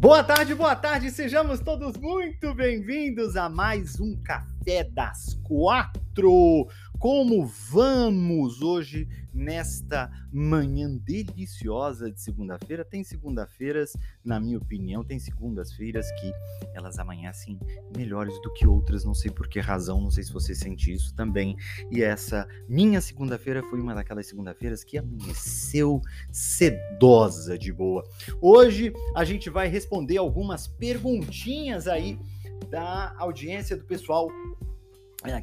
Boa tarde, boa tarde, sejamos todos muito bem-vindos a mais um Café das Quatro. Como vamos hoje nesta manhã deliciosa de segunda-feira? Tem segunda-feiras, na minha opinião, tem segundas-feiras que elas amanhecem melhores do que outras, não sei por que razão, não sei se você sente isso também. E essa minha segunda-feira foi uma daquelas segunda-feiras que amanheceu sedosa de boa. Hoje a gente vai responder algumas perguntinhas aí da audiência do pessoal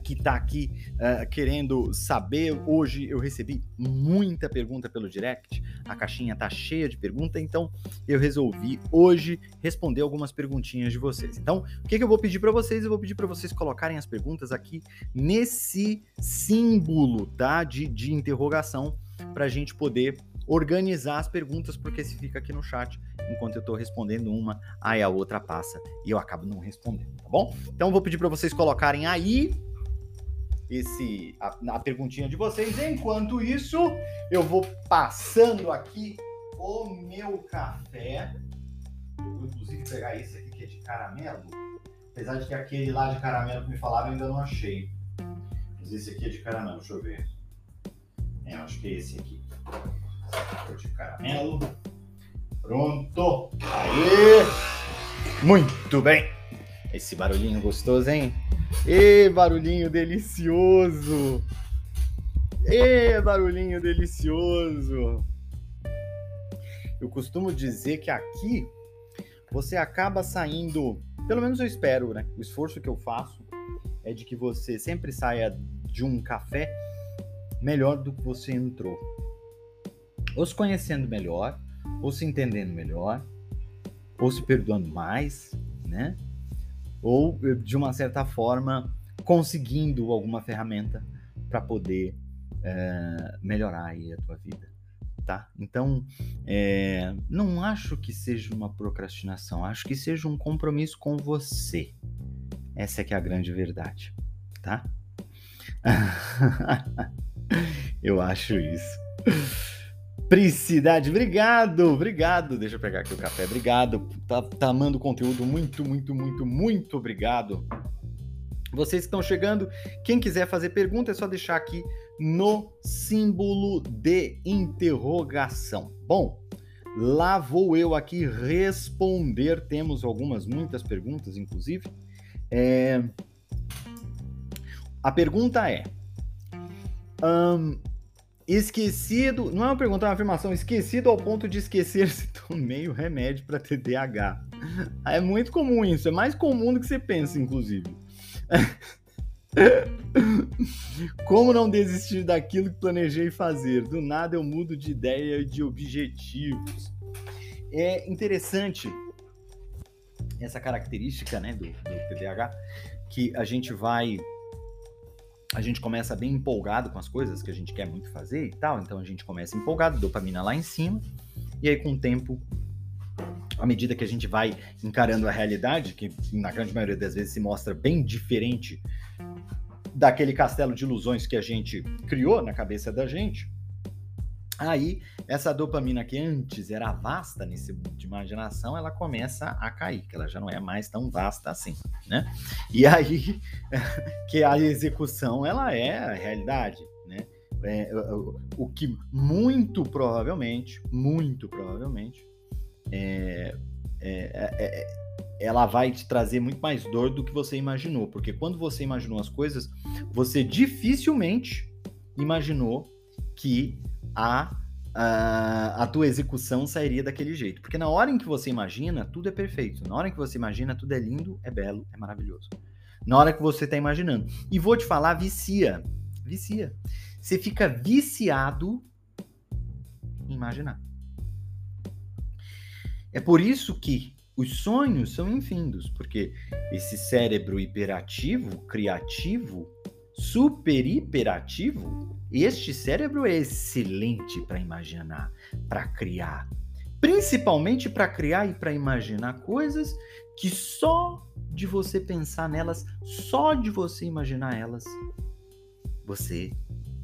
que está aqui uh, querendo saber. Hoje eu recebi muita pergunta pelo direct, a caixinha está cheia de perguntas, então eu resolvi hoje responder algumas perguntinhas de vocês. Então, o que, que eu vou pedir para vocês? Eu vou pedir para vocês colocarem as perguntas aqui nesse símbolo tá, de, de interrogação para a gente poder organizar as perguntas, porque se fica aqui no chat enquanto eu estou respondendo uma, aí a outra passa e eu acabo não respondendo, tá bom? Então vou pedir para vocês colocarem aí esse a, a perguntinha de vocês. Enquanto isso, eu vou passando aqui o meu café. Vou inclusive pegar esse aqui que é de caramelo. Apesar de que aquele lá de caramelo que me falaram eu ainda não achei. Mas esse aqui é de caramelo, deixa eu ver. É, eu acho que é esse aqui. Esse é de caramelo. Pronto! Aê! Muito bem! Esse barulhinho gostoso, hein? E barulhinho delicioso! E barulhinho delicioso! Eu costumo dizer que aqui você acaba saindo, pelo menos eu espero, né? O esforço que eu faço é de que você sempre saia de um café melhor do que você entrou. Ou se conhecendo melhor, ou se entendendo melhor, ou se perdoando mais, né? Ou de uma certa forma conseguindo alguma ferramenta para poder é, melhorar aí a tua vida, tá? Então, é, não acho que seja uma procrastinação, acho que seja um compromisso com você. Essa é que é a grande verdade, tá? Eu acho isso. Pricidade, obrigado, obrigado. Deixa eu pegar aqui o café, obrigado. Tá, tá amando o conteúdo, muito, muito, muito, muito obrigado. Vocês que estão chegando, quem quiser fazer pergunta é só deixar aqui no símbolo de interrogação. Bom, lá vou eu aqui responder. Temos algumas, muitas perguntas, inclusive. É... A pergunta é. Um, Esquecido, não é uma pergunta, é uma afirmação. Esquecido ao ponto de esquecer se tomei o remédio para TDAH. É muito comum isso, é mais comum do que você pensa, inclusive. Como não desistir daquilo que planejei fazer? Do nada eu mudo de ideia e de objetivos. É interessante essa característica né, do, do TDAH que a gente vai a gente começa bem empolgado com as coisas que a gente quer muito fazer e tal, então a gente começa empolgado, dopamina lá em cima, e aí com o tempo, à medida que a gente vai encarando a realidade, que na grande maioria das vezes se mostra bem diferente daquele castelo de ilusões que a gente criou na cabeça da gente, Aí, essa dopamina que antes era vasta nesse de imaginação, ela começa a cair, que ela já não é mais tão vasta assim, né? E aí, que a execução, ela é a realidade, né? É, o, o, que muito provavelmente, muito provavelmente, é, é, é, é, ela vai te trazer muito mais dor do que você imaginou, porque quando você imaginou as coisas, você dificilmente imaginou que a, a, a tua execução sairia daquele jeito. Porque na hora em que você imagina, tudo é perfeito. Na hora em que você imagina, tudo é lindo, é belo, é maravilhoso. Na hora que você está imaginando. E vou te falar, vicia. Vicia. Você fica viciado imaginar. É por isso que os sonhos são infindos, porque esse cérebro hiperativo, criativo, super hiperativo, este cérebro é excelente para imaginar, para criar, principalmente para criar e para imaginar coisas que só de você pensar nelas, só de você imaginar elas, você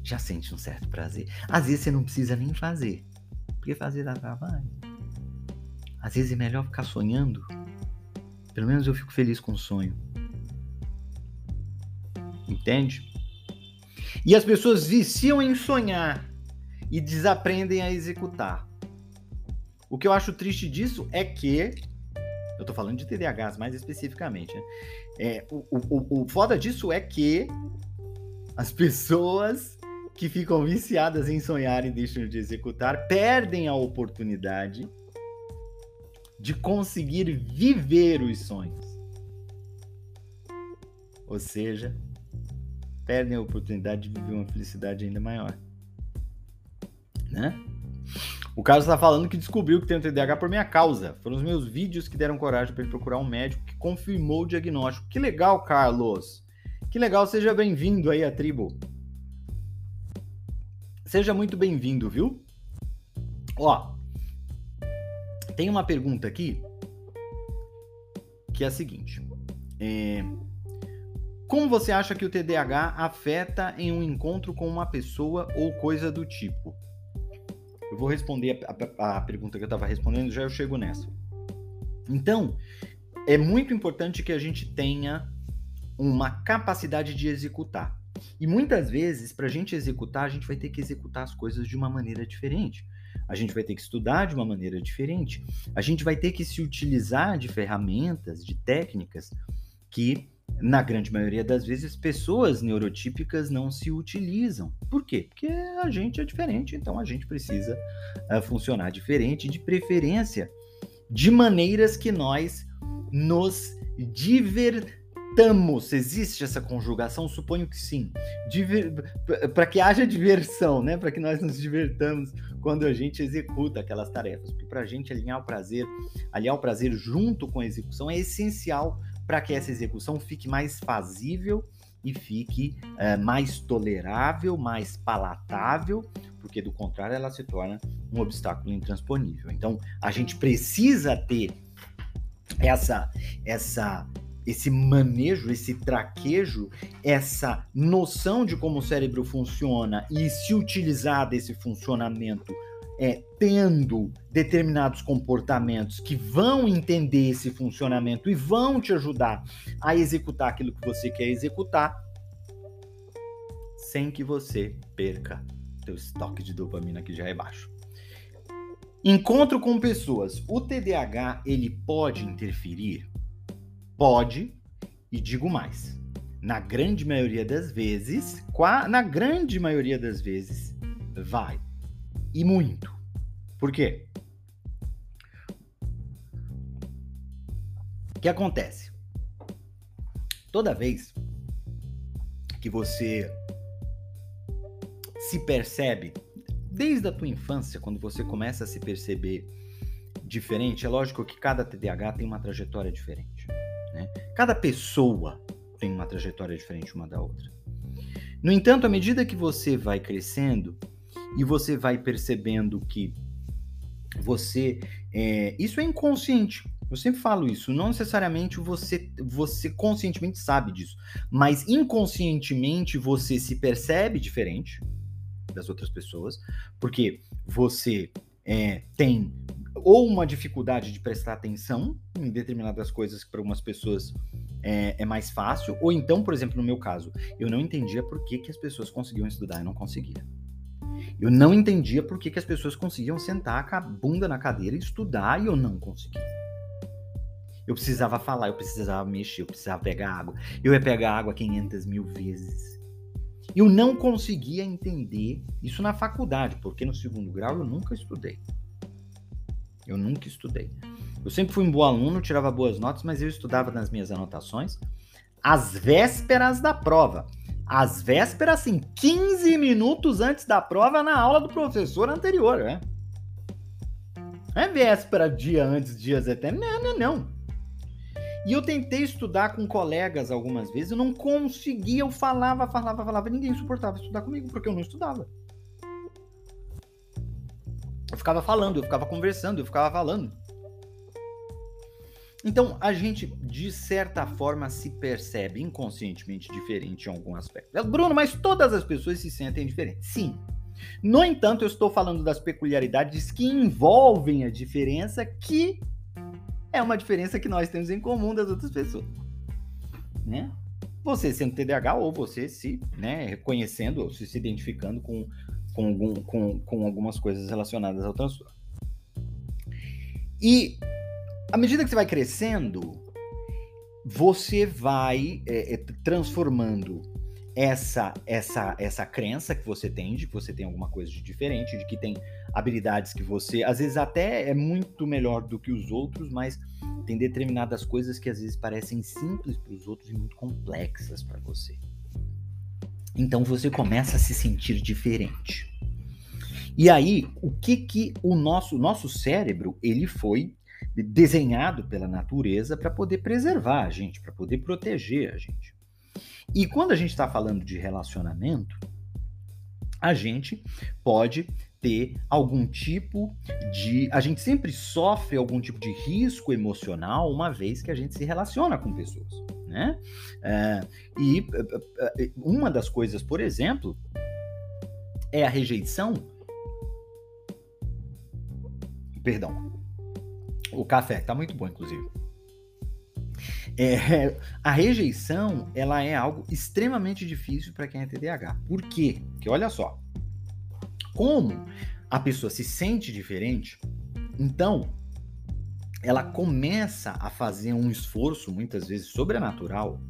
já sente um certo prazer. Às vezes você não precisa nem fazer, porque fazer dá trabalho. Às vezes é melhor ficar sonhando. Pelo menos eu fico feliz com o sonho. Entende? E as pessoas viciam em sonhar e desaprendem a executar. O que eu acho triste disso é que. Eu tô falando de TDAHs mais especificamente, né? É, o, o, o foda disso é que as pessoas que ficam viciadas em sonhar e deixam de executar perdem a oportunidade de conseguir viver os sonhos. Ou seja, perdem a oportunidade de viver uma felicidade ainda maior. Né? O Carlos está falando que descobriu que tem o TDAH por minha causa. Foram os meus vídeos que deram coragem para ele procurar um médico que confirmou o diagnóstico. Que legal, Carlos! Que legal, seja bem-vindo aí à tribo. Seja muito bem-vindo, viu? Ó, tem uma pergunta aqui que é a seguinte: é, Como você acha que o TDAH afeta em um encontro com uma pessoa ou coisa do tipo? Eu vou responder a, a, a pergunta que eu estava respondendo, já eu chego nessa. Então, é muito importante que a gente tenha uma capacidade de executar. E muitas vezes, para a gente executar, a gente vai ter que executar as coisas de uma maneira diferente. A gente vai ter que estudar de uma maneira diferente. A gente vai ter que se utilizar de ferramentas, de técnicas que, na grande maioria das vezes, pessoas neurotípicas não se utilizam. Por quê? Porque a gente é diferente, então a gente precisa uh, funcionar diferente, de preferência, de maneiras que nós nos divertimos divirtamos. Existe essa conjugação? Suponho que sim. Diver... Para que haja diversão, né? Para que nós nos divertamos quando a gente executa aquelas tarefas. Porque para a gente alinhar o prazer, alinhar o prazer junto com a execução é essencial para que essa execução fique mais fazível e fique é, mais tolerável, mais palatável, porque do contrário ela se torna um obstáculo intransponível. Então a gente precisa ter essa essa esse manejo, esse traquejo, essa noção de como o cérebro funciona e se utilizar desse funcionamento é, tendo determinados comportamentos que vão entender esse funcionamento e vão te ajudar a executar aquilo que você quer executar, sem que você perca teu estoque de dopamina que já é baixo. Encontro com pessoas. O TDAH ele pode interferir Pode, e digo mais, na grande maioria das vezes, na grande maioria das vezes, vai. E muito. Por quê? O que acontece? Toda vez que você se percebe, desde a tua infância, quando você começa a se perceber diferente, é lógico que cada TDAH tem uma trajetória diferente. Né? Cada pessoa tem uma trajetória diferente uma da outra. No entanto, à medida que você vai crescendo e você vai percebendo que você. É, isso é inconsciente. Eu sempre falo isso. Não necessariamente você, você conscientemente sabe disso, mas inconscientemente você se percebe diferente das outras pessoas, porque você é, tem ou uma dificuldade de prestar atenção em determinadas coisas que para algumas pessoas é, é, mais fácil, ou então, por exemplo, no meu caso, eu não entendia por que, que as pessoas conseguiam estudar e não conseguia. Eu não entendia por que, que as pessoas conseguiam sentar com a bunda na cadeira e estudar e eu não conseguia. Eu precisava falar, eu precisava mexer, eu precisava pegar água. Eu ia pegar água 500 mil vezes. Eu não conseguia entender isso na faculdade, porque no segundo grau eu nunca estudei. Eu nunca estudei. Eu sempre fui um bom aluno, tirava boas notas, mas eu estudava nas minhas anotações às vésperas da prova. Às vésperas, assim, 15 minutos antes da prova, na aula do professor anterior, né? Não é véspera, dia antes, dias até. Não, não, não. E eu tentei estudar com colegas algumas vezes, eu não conseguia, eu falava, falava, falava, ninguém suportava estudar comigo, porque eu não estudava. Eu ficava falando, eu ficava conversando, eu ficava falando. Então, a gente, de certa forma, se percebe inconscientemente diferente em algum aspecto. Bruno, mas todas as pessoas se sentem diferentes. Sim. No entanto, eu estou falando das peculiaridades que envolvem a diferença que é uma diferença que nós temos em comum das outras pessoas. Né? Você sendo TDAH ou você se né, reconhecendo ou se, identificando com, com, algum, com, com algumas coisas relacionadas ao transtorno. E à medida que você vai crescendo, você vai é, é, transformando essa essa essa crença que você tem de que você tem alguma coisa de diferente, de que tem habilidades que você às vezes até é muito melhor do que os outros, mas tem determinadas coisas que às vezes parecem simples para os outros e muito complexas para você. Então você começa a se sentir diferente. E aí, o que que o nosso nosso cérebro, ele foi desenhado pela natureza para poder preservar a gente, para poder proteger a gente. E quando a gente está falando de relacionamento, a gente pode ter algum tipo de. A gente sempre sofre algum tipo de risco emocional uma vez que a gente se relaciona com pessoas. Né? É, e é, é, uma das coisas, por exemplo, é a rejeição. Perdão. O café, tá muito bom, inclusive. É, a rejeição, ela é algo extremamente difícil para quem é TDAH. Por quê? Porque olha só, como a pessoa se sente diferente, então ela começa a fazer um esforço, muitas vezes sobrenatural,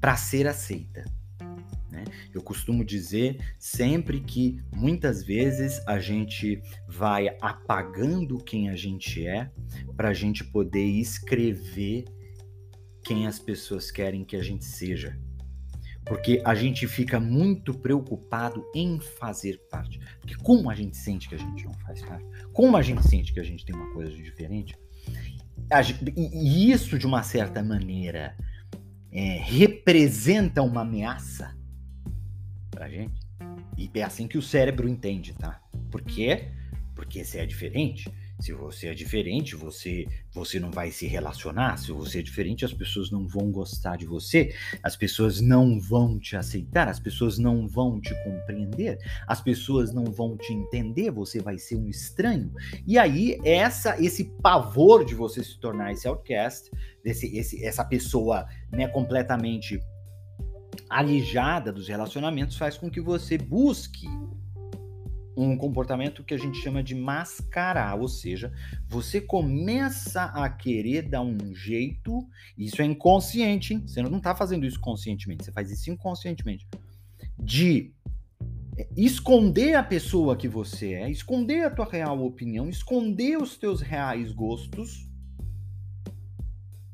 para ser aceita. Né? Eu costumo dizer sempre que muitas vezes a gente vai apagando quem a gente é para a gente poder escrever quem as pessoas querem que a gente seja. Porque a gente fica muito preocupado em fazer parte. Porque como a gente sente que a gente não faz parte, como a gente sente que a gente tem uma coisa de diferente, e isso de uma certa maneira é, representa uma ameaça pra gente. E é assim que o cérebro entende, tá? Por quê? Porque você é diferente. Se você é diferente, você você não vai se relacionar. Se você é diferente, as pessoas não vão gostar de você, as pessoas não vão te aceitar, as pessoas não vão te compreender, as pessoas não vão te entender, você vai ser um estranho. E aí essa esse pavor de você se tornar esse outcast, desse esse, essa pessoa, né, completamente alijada dos relacionamentos faz com que você busque um comportamento que a gente chama de mascarar, ou seja, você começa a querer dar um jeito, isso é inconsciente, hein? você não está fazendo isso conscientemente, você faz isso inconscientemente, de esconder a pessoa que você é, esconder a tua real opinião, esconder os teus reais gostos,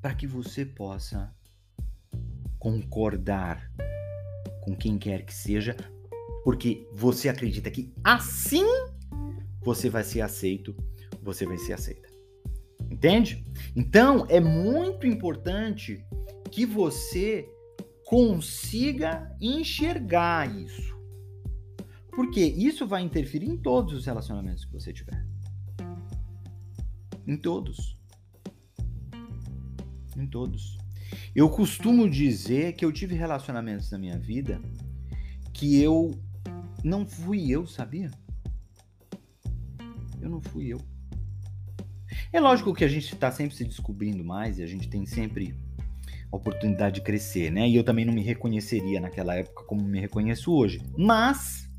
para que você possa concordar com quem quer que seja, porque você acredita que assim você vai ser aceito, você vai ser aceita. Entende? Então é muito importante que você consiga enxergar isso. Porque isso vai interferir em todos os relacionamentos que você tiver. Em todos. Em todos. Eu costumo dizer que eu tive relacionamentos na minha vida que eu não fui eu, sabia? Eu não fui eu. É lógico que a gente está sempre se descobrindo mais e a gente tem sempre a oportunidade de crescer, né? E eu também não me reconheceria naquela época como me reconheço hoje. Mas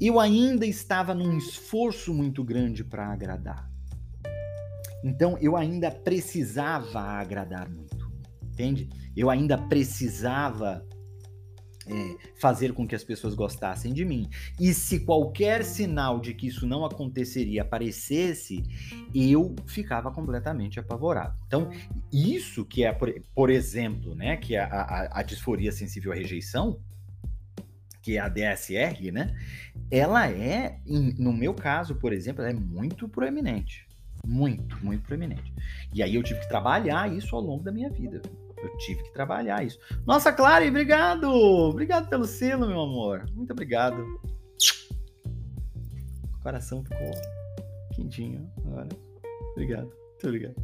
eu ainda estava num esforço muito grande para agradar. Então eu ainda precisava agradar muito entende? Eu ainda precisava é, fazer com que as pessoas gostassem de mim. E se qualquer sinal de que isso não aconteceria aparecesse, eu ficava completamente apavorado. Então, isso que é, por, por exemplo, né, que é a, a, a disforia sensível à rejeição, que é a DSR, né? Ela é, no meu caso, por exemplo, ela é muito proeminente. Muito, muito proeminente. E aí eu tive que trabalhar isso ao longo da minha vida. Eu tive que trabalhar isso. Nossa, Clara, obrigado! Obrigado pelo selo, meu amor. Muito obrigado. O coração ficou quentinho agora. Obrigado. Muito obrigado.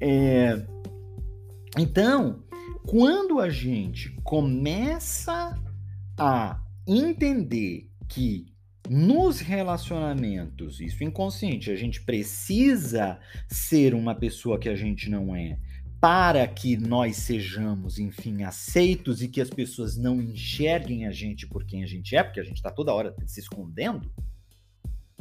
É... Então, quando a gente começa a entender que nos relacionamentos, isso inconsciente, a gente precisa ser uma pessoa que a gente não é para que nós sejamos, enfim, aceitos e que as pessoas não enxerguem a gente por quem a gente é, porque a gente está toda hora se escondendo.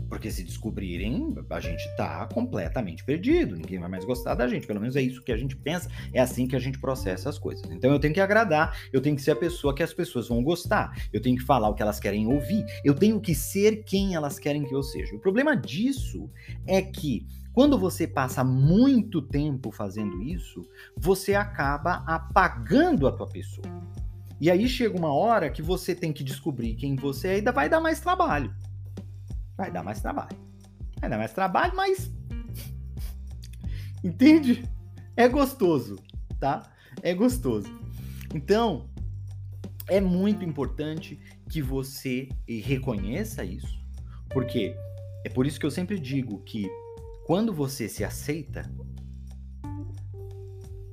Porque se descobrirem, a gente tá completamente perdido, ninguém vai mais gostar da gente. Pelo menos é isso que a gente pensa, é assim que a gente processa as coisas. Então eu tenho que agradar, eu tenho que ser a pessoa que as pessoas vão gostar, eu tenho que falar o que elas querem ouvir, eu tenho que ser quem elas querem que eu seja. O problema disso é que quando você passa muito tempo fazendo isso, você acaba apagando a tua pessoa. E aí chega uma hora que você tem que descobrir quem você é e ainda vai dar mais trabalho. Vai dar mais trabalho. Vai dar mais trabalho, mas. Entende? É gostoso, tá? É gostoso. Então, é muito importante que você reconheça isso, porque é por isso que eu sempre digo que quando você se aceita,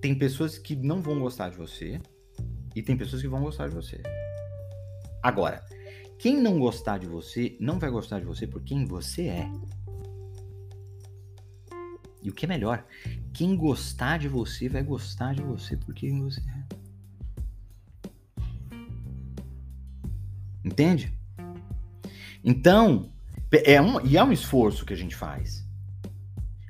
tem pessoas que não vão gostar de você e tem pessoas que vão gostar de você. Agora, quem não gostar de você, não vai gostar de você por quem você é. E o que é melhor, quem gostar de você vai gostar de você por quem você é. Entende? Então, é um, e é um esforço que a gente faz.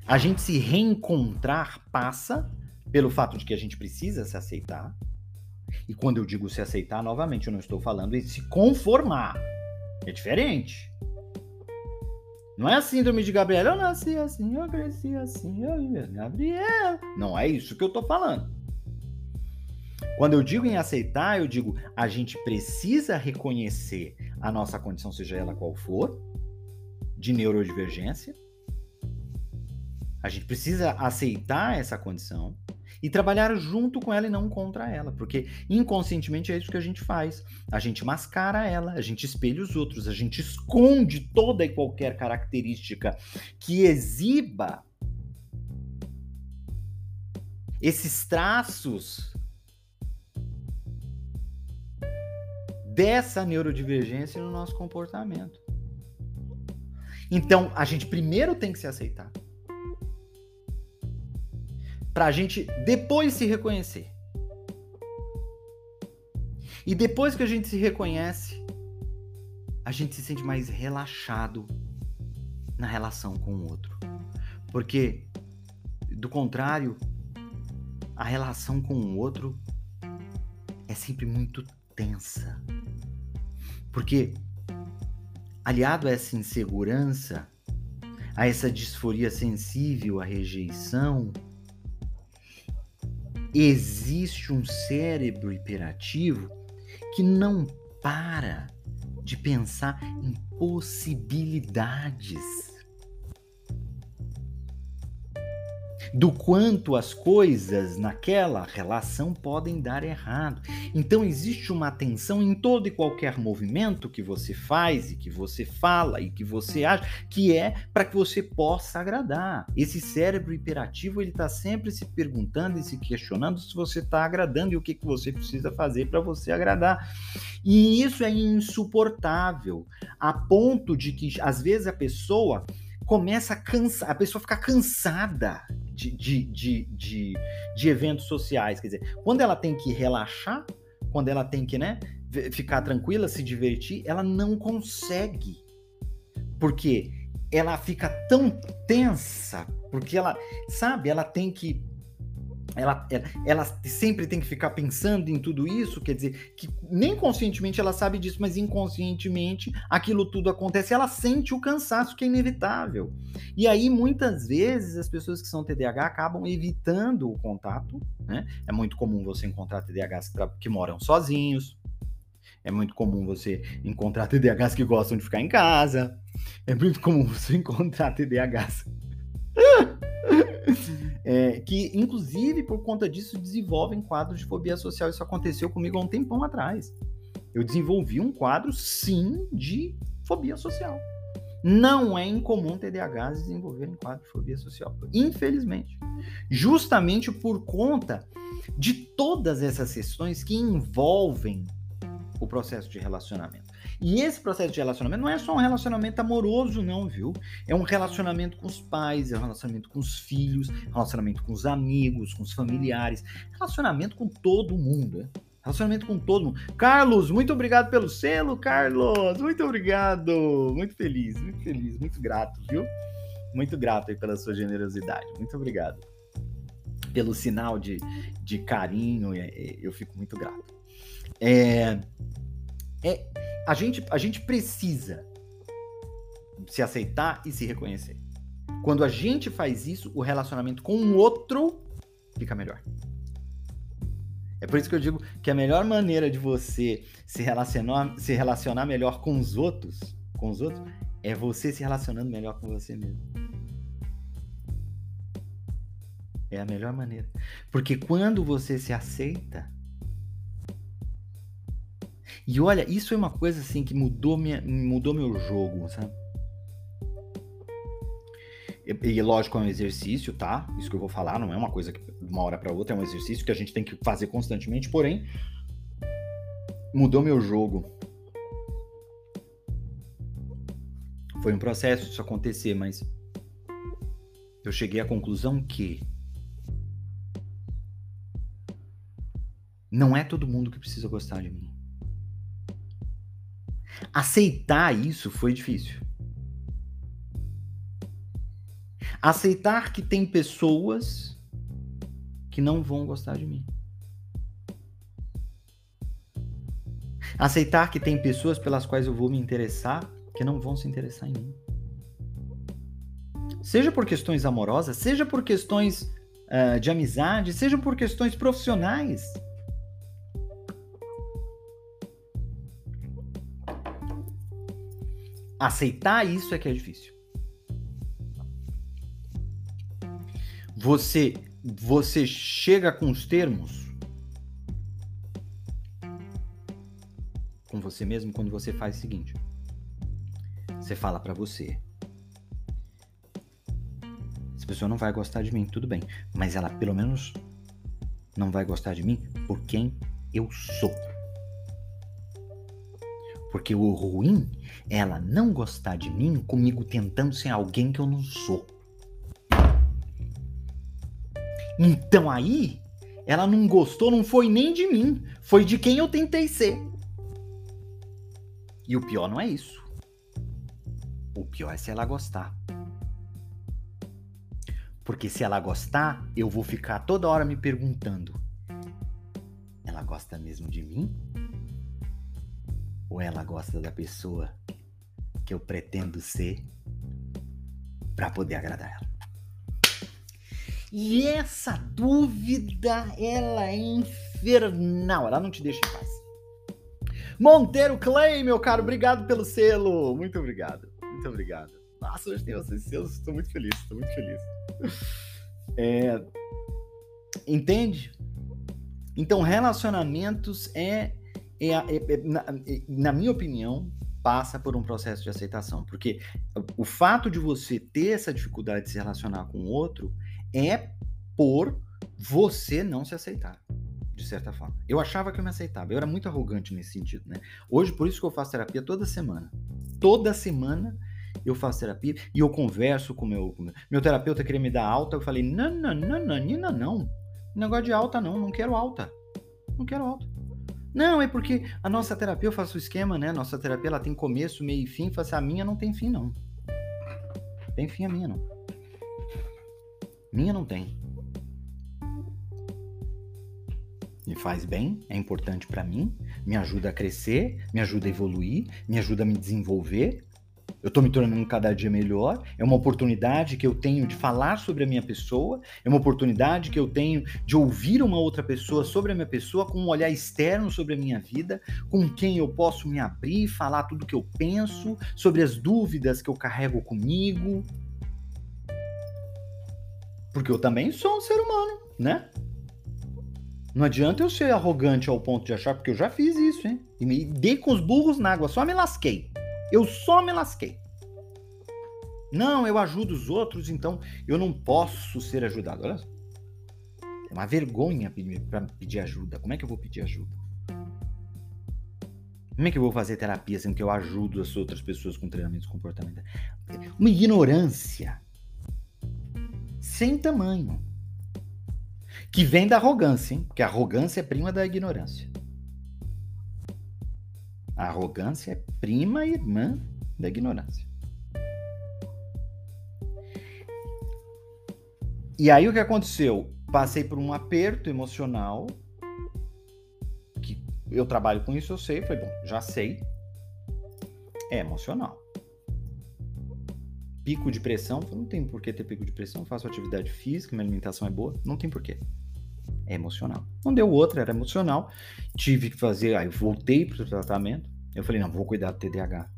A gente se reencontrar passa pelo fato de que a gente precisa se aceitar, e quando eu digo se aceitar, novamente, eu não estou falando em se conformar. É diferente. Não é a síndrome de Gabriela. Eu nasci assim, eu cresci assim, eu vivi Gabriela. Não é isso que eu estou falando. Quando eu digo em aceitar, eu digo a gente precisa reconhecer a nossa condição, seja ela qual for, de neurodivergência. A gente precisa aceitar essa condição e trabalhar junto com ela e não contra ela, porque inconscientemente é isso que a gente faz. A gente mascara ela, a gente espelha os outros, a gente esconde toda e qualquer característica que exiba esses traços dessa neurodivergência no nosso comportamento. Então, a gente primeiro tem que se aceitar para a gente depois se reconhecer. E depois que a gente se reconhece, a gente se sente mais relaxado na relação com o outro. Porque, do contrário, a relação com o outro é sempre muito tensa. Porque, aliado a essa insegurança, a essa disforia sensível, à rejeição, existe um cérebro hiperativo que não para de pensar em possibilidades. Do quanto as coisas naquela relação podem dar errado. Então existe uma atenção em todo e qualquer movimento que você faz e que você fala e que você age, que é para que você possa agradar. Esse cérebro hiperativo ele está sempre se perguntando e se questionando se você está agradando e o que, que você precisa fazer para você agradar. E isso é insuportável, a ponto de que às vezes a pessoa começa a cansar, a pessoa fica cansada de, de, de, de, eventos sociais. Quer dizer, quando ela tem que relaxar, quando ela tem que né, ficar tranquila, se divertir, ela não consegue. Porque ela fica tão tensa, porque ela, sabe, ela tem que ela, ela, ela, sempre tem que ficar pensando em tudo isso, quer dizer, que nem conscientemente ela sabe disso, mas inconscientemente aquilo tudo acontece, ela sente o cansaço que é inevitável. E aí, muitas vezes, as pessoas que são TDAH acabam evitando o contato, né? É muito comum você encontrar TDAHs que, que moram sozinhos, É muito comum você encontrar TDAHs que gostam de ficar em casa. É muito comum você encontrar TDAHs é, que, inclusive, por conta disso, desenvolvem quadros de fobia social. Isso aconteceu comigo há um tempão atrás. Eu desenvolvi um quadro, sim, de fobia social. Não é incomum TDAHs desenvolverem quadro de fobia social, infelizmente. Justamente por conta de todas essas questões que envolvem o processo de relacionamento. E esse processo de relacionamento não é só um relacionamento amoroso, não, viu? É um relacionamento com os pais, é um relacionamento com os filhos, relacionamento com os amigos, com os familiares, relacionamento com todo mundo, né? Relacionamento com todo mundo. Carlos, muito obrigado pelo selo, Carlos. Muito obrigado. Muito feliz, muito feliz, muito grato, viu? Muito grato aí pela sua generosidade. Muito obrigado. Pelo sinal de, de carinho, eu fico muito grato. É, é, a, gente, a gente precisa se aceitar e se reconhecer. Quando a gente faz isso, o relacionamento com o outro fica melhor. É por isso que eu digo que a melhor maneira de você se relacionar, se relacionar melhor com os outros, com os outros, é você se relacionando melhor com você mesmo. É a melhor maneira. Porque quando você se aceita, e olha, isso é uma coisa assim que mudou, minha, mudou meu jogo, sabe? E, lógico, é um exercício, tá? Isso que eu vou falar não é uma coisa que de uma hora para outra, é um exercício que a gente tem que fazer constantemente, porém, mudou meu jogo. Foi um processo isso acontecer, mas eu cheguei à conclusão que não é todo mundo que precisa gostar de mim. Aceitar isso foi difícil. Aceitar que tem pessoas que não vão gostar de mim. Aceitar que tem pessoas pelas quais eu vou me interessar que não vão se interessar em mim. Seja por questões amorosas, seja por questões uh, de amizade, seja por questões profissionais. Aceitar isso é que é difícil. você você chega com os termos com você mesmo quando você faz o seguinte. Você fala para você. Essa pessoa não vai gostar de mim, tudo bem, mas ela pelo menos não vai gostar de mim por quem eu sou. Porque o ruim é ela não gostar de mim comigo tentando ser alguém que eu não sou. Então aí, ela não gostou, não foi nem de mim, foi de quem eu tentei ser. E o pior não é isso. O pior é se ela gostar. Porque se ela gostar, eu vou ficar toda hora me perguntando: ela gosta mesmo de mim? Ou ela gosta da pessoa que eu pretendo ser para poder agradar ela? E essa dúvida, ela é infernal, ela não te deixa em paz. Monteiro Clay, meu caro, obrigado pelo selo. Muito obrigado, muito obrigado. Nossa, hoje tem vocês selos, estou muito feliz, estou muito feliz. É, entende? Então, relacionamentos é, é, é, é na, é, na minha opinião, passa por um processo de aceitação, porque o fato de você ter essa dificuldade de se relacionar com o outro é por você não se aceitar, de certa forma. Eu achava que eu me aceitava, eu era muito arrogante nesse sentido, né? Hoje, por isso que eu faço terapia toda semana. Toda semana eu faço terapia e eu converso com meu com meu, meu terapeuta queria me dar alta, eu falei: "Não, não, não, não, Nina, não. Negócio de alta não, não quero alta. Não quero alta. Não, é porque a nossa terapia, eu faço o esquema, né? Nossa terapia ela tem começo, meio e fim. Assim, a minha não tem fim, não. Tem fim a minha, não. Minha não tem. Me faz bem, é importante para mim, me ajuda a crescer, me ajuda a evoluir, me ajuda a me desenvolver. Eu estou me tornando cada dia melhor. É uma oportunidade que eu tenho de falar sobre a minha pessoa. É uma oportunidade que eu tenho de ouvir uma outra pessoa sobre a minha pessoa, com um olhar externo sobre a minha vida, com quem eu posso me abrir, falar tudo que eu penso, sobre as dúvidas que eu carrego comigo. Porque eu também sou um ser humano, né? Não adianta eu ser arrogante ao ponto de achar, porque eu já fiz isso, hein? E me dei com os burros na água, só me lasquei. Eu só me lasquei. Não, eu ajudo os outros, então eu não posso ser ajudado. Olha só. É uma vergonha para pedir ajuda. Como é que eu vou pedir ajuda? Como é que eu vou fazer terapia sendo que eu ajudo as outras pessoas com treinamentos comportamentais? Uma ignorância sem tamanho. Que vem da arrogância, hein? Porque a arrogância é prima da ignorância. A arrogância é prima irmã da ignorância. E aí o que aconteceu? Passei por um aperto emocional. Que eu trabalho com isso, eu sei. Falei, bom, já sei. É emocional. Pico de pressão, não tem por que ter pico de pressão. Faço atividade física, minha alimentação é boa, não tem porquê. É emocional. Não deu outra, era emocional. Tive que fazer, aí voltei para o tratamento. Eu falei, não, vou cuidar do TDAH.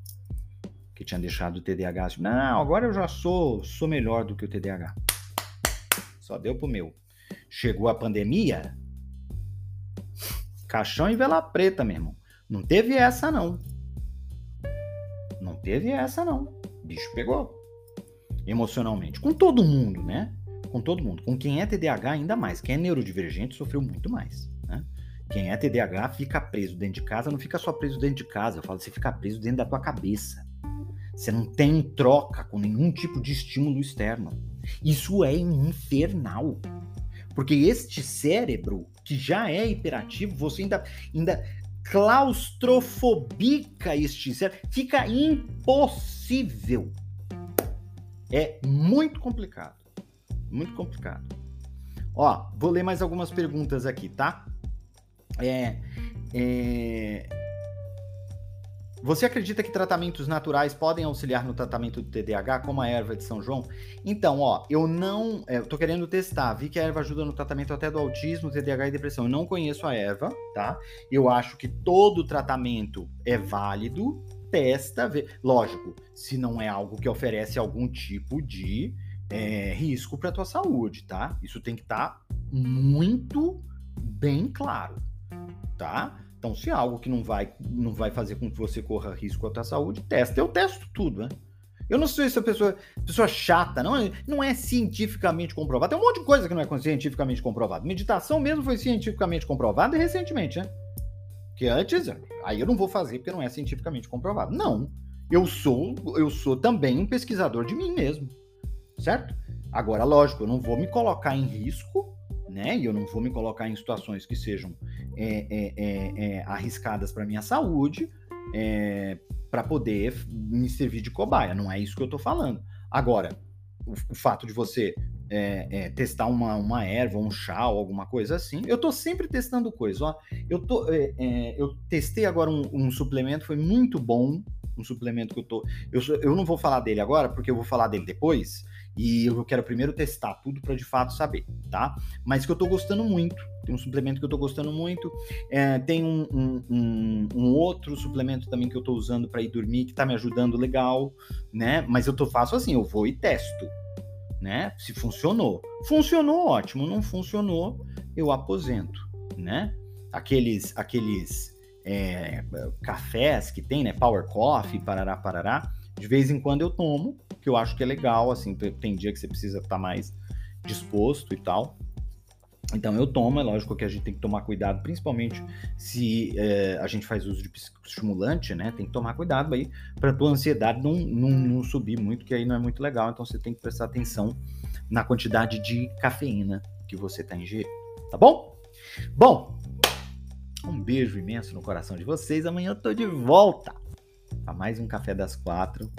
Que tinha deixado o TDAH. Não, agora eu já sou, sou melhor do que o TDAH. Só deu pro meu. Chegou a pandemia, caixão e vela preta, meu irmão. Não teve essa, não. Não teve essa, não. O bicho pegou. Emocionalmente. Com todo mundo, né? Com todo mundo. Com quem é TDAH, ainda mais. Quem é neurodivergente sofreu muito mais. Né? Quem é TDAH fica preso dentro de casa, não fica só preso dentro de casa. Eu falo, você fica preso dentro da tua cabeça. Você não tem troca com nenhum tipo de estímulo externo. Isso é infernal. Porque este cérebro, que já é hiperativo, você ainda, ainda claustrofobica este cérebro, fica impossível. É muito complicado. Muito complicado. Ó, vou ler mais algumas perguntas aqui, tá? É, é, você acredita que tratamentos naturais podem auxiliar no tratamento do TDAH, como a erva de São João? Então, ó, eu não. É, eu tô querendo testar. Vi que a erva ajuda no tratamento até do autismo, TDAH e depressão. Eu não conheço a erva, tá? Eu acho que todo tratamento é válido. Testa, vê. Lógico, se não é algo que oferece algum tipo de é, risco para tua saúde, tá? Isso tem que estar tá muito bem claro, tá? Então, se é algo que não vai, não vai fazer com que você corra risco à tua saúde, testa. Eu testo tudo, né? Eu não sei se a pessoa, pessoa chata, não é, não é cientificamente comprovado. Tem um monte de coisa que não é cientificamente comprovado. Meditação mesmo foi cientificamente comprovada recentemente, né? Que antes, aí eu não vou fazer porque não é cientificamente comprovado. Não. Eu sou, eu sou também um pesquisador de mim mesmo. Certo? Agora, lógico, eu não vou me colocar em risco né? E eu não vou me colocar em situações que sejam é, é, é, é arriscadas para minha saúde é, para poder me servir de cobaia. Não é isso que eu estou falando. Agora, o, o, fato de você é, testar uma, uma erva, um chá ou alguma coisa assim, eu estou sempre testando coisas. Ó, eu, tô, eu testei agora um, um suplemento, foi muito bom. Um suplemento que eu tô. Eu, eu não vou falar dele agora, porque eu vou falar dele depois e eu quero primeiro testar tudo para de fato saber, tá? Mas que eu tô gostando muito. Tem um suplemento que eu tô gostando muito. É, tem um, um, um, um, outro suplemento também que eu tô usando para ir dormir que tá me ajudando legal, né? Mas eu tô faço assim, eu vou e testo, né? Se funcionou. Funcionou, ótimo. Não funcionou, eu aposento, né? Aqueles, aqueles é, cafés que tem, né? Power Coffee, parará, parará de vez em quando eu tomo, que eu acho que é legal, assim, tem dia que você precisa estar mais disposto e tal. Então eu tomo, é lógico que a gente tem que tomar cuidado, principalmente se é, a gente faz uso de estimulante, né? Tem que tomar cuidado aí para tua ansiedade não, não, não, subir muito, que aí não é muito legal. Então você tem que prestar atenção na quantidade de cafeína que você está ingerindo, tá bom? Bom, um beijo imenso no coração de vocês. Amanhã eu tô de volta para mais um café das quatro,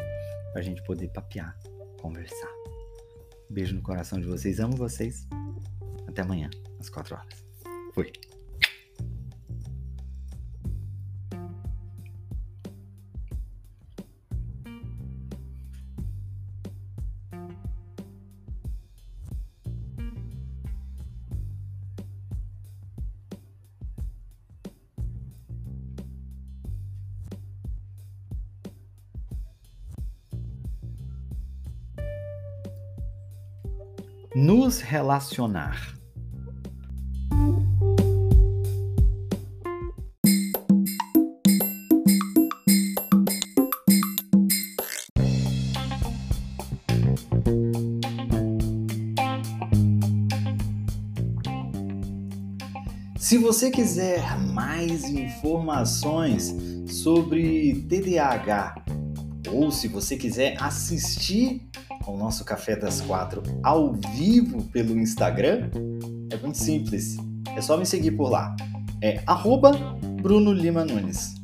para a gente poder papear, conversar. Beijo no coração de vocês, amo vocês. Até amanhã, às quatro horas. Fui. Nos relacionar. Se você quiser mais informações sobre TDAH ou se você quiser assistir ao nosso Café das Quatro ao vivo pelo Instagram, é muito simples. É só me seguir por lá. É arroba Bruno Lima Nunes.